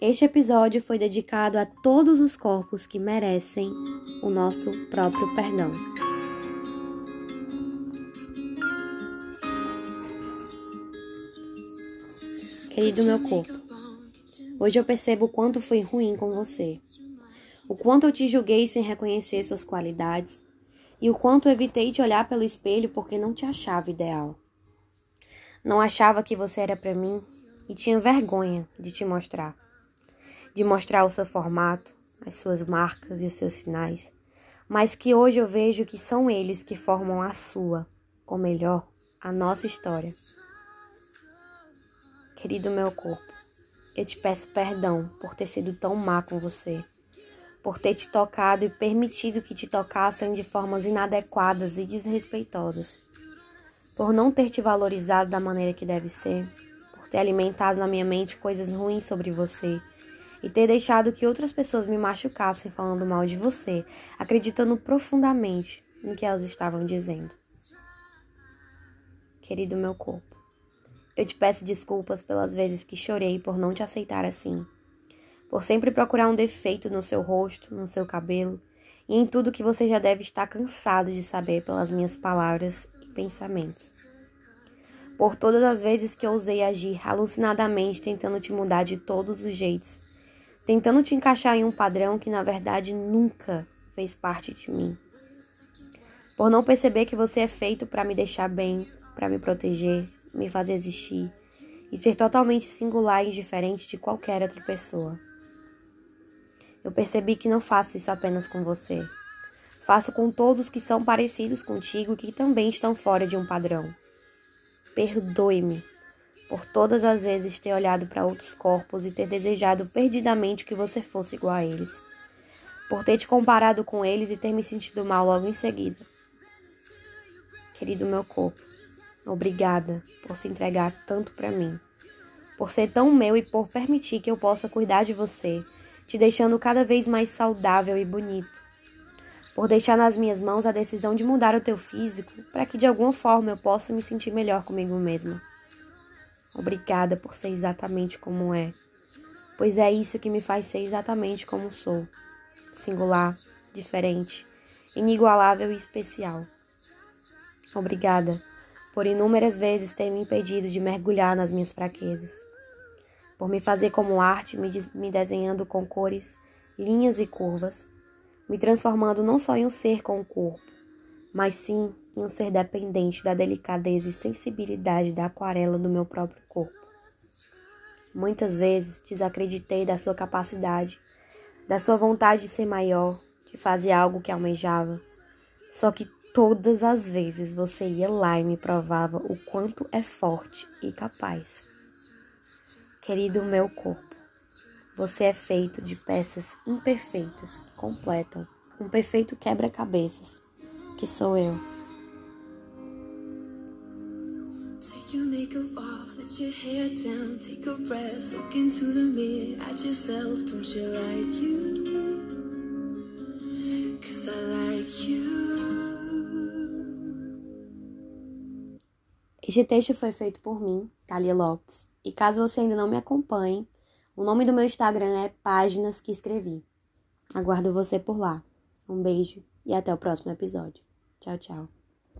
Este episódio foi dedicado a todos os corpos que merecem o nosso próprio perdão. Querido meu corpo, hoje eu percebo o quanto fui ruim com você, o quanto eu te julguei sem reconhecer suas qualidades e o quanto evitei te olhar pelo espelho porque não te achava ideal. Não achava que você era para mim e tinha vergonha de te mostrar de mostrar o seu formato, as suas marcas e os seus sinais, mas que hoje eu vejo que são eles que formam a sua, ou melhor, a nossa história. Querido meu corpo, eu te peço perdão por ter sido tão má com você, por ter te tocado e permitido que te tocassem de formas inadequadas e desrespeitosas, por não ter te valorizado da maneira que deve ser, por ter alimentado na minha mente coisas ruins sobre você e ter deixado que outras pessoas me machucassem falando mal de você, acreditando profundamente no que elas estavam dizendo. Querido meu corpo, eu te peço desculpas pelas vezes que chorei por não te aceitar assim, por sempre procurar um defeito no seu rosto, no seu cabelo e em tudo que você já deve estar cansado de saber pelas minhas palavras e pensamentos. Por todas as vezes que ousei agir alucinadamente tentando te mudar de todos os jeitos tentando te encaixar em um padrão que na verdade nunca fez parte de mim. Por não perceber que você é feito para me deixar bem, para me proteger, me fazer existir e ser totalmente singular e diferente de qualquer outra pessoa. Eu percebi que não faço isso apenas com você. Faço com todos que são parecidos contigo e que também estão fora de um padrão. Perdoe-me por todas as vezes ter olhado para outros corpos e ter desejado perdidamente que você fosse igual a eles, por ter te comparado com eles e ter me sentido mal logo em seguida. Querido meu corpo, obrigada por se entregar tanto para mim, por ser tão meu e por permitir que eu possa cuidar de você, te deixando cada vez mais saudável e bonito. Por deixar nas minhas mãos a decisão de mudar o teu físico para que de alguma forma eu possa me sentir melhor comigo mesma. Obrigada por ser exatamente como é, pois é isso que me faz ser exatamente como sou: singular, diferente, inigualável e especial. Obrigada por inúmeras vezes ter me impedido de mergulhar nas minhas fraquezas, por me fazer como arte, me, me desenhando com cores, linhas e curvas, me transformando não só em um ser com o corpo, mas sim em um ser dependente da delicadeza e sensibilidade da aquarela do meu próprio corpo. Muitas vezes desacreditei da sua capacidade, da sua vontade de ser maior, de fazer algo que almejava. Só que todas as vezes você ia lá e me provava o quanto é forte e capaz. Querido meu corpo, você é feito de peças imperfeitas que completam um perfeito quebra-cabeças, que sou eu. Take your makeup off, let your hair down, take a breath, look into the mirror at yourself. Don't you like you? Cause I like you. Este texto foi feito por mim, Thalia Lopes. E caso você ainda não me acompanhe, o nome do meu Instagram é Páginas que Escrevi. Aguardo você por lá. Um beijo e até o próximo episódio. Tchau, tchau.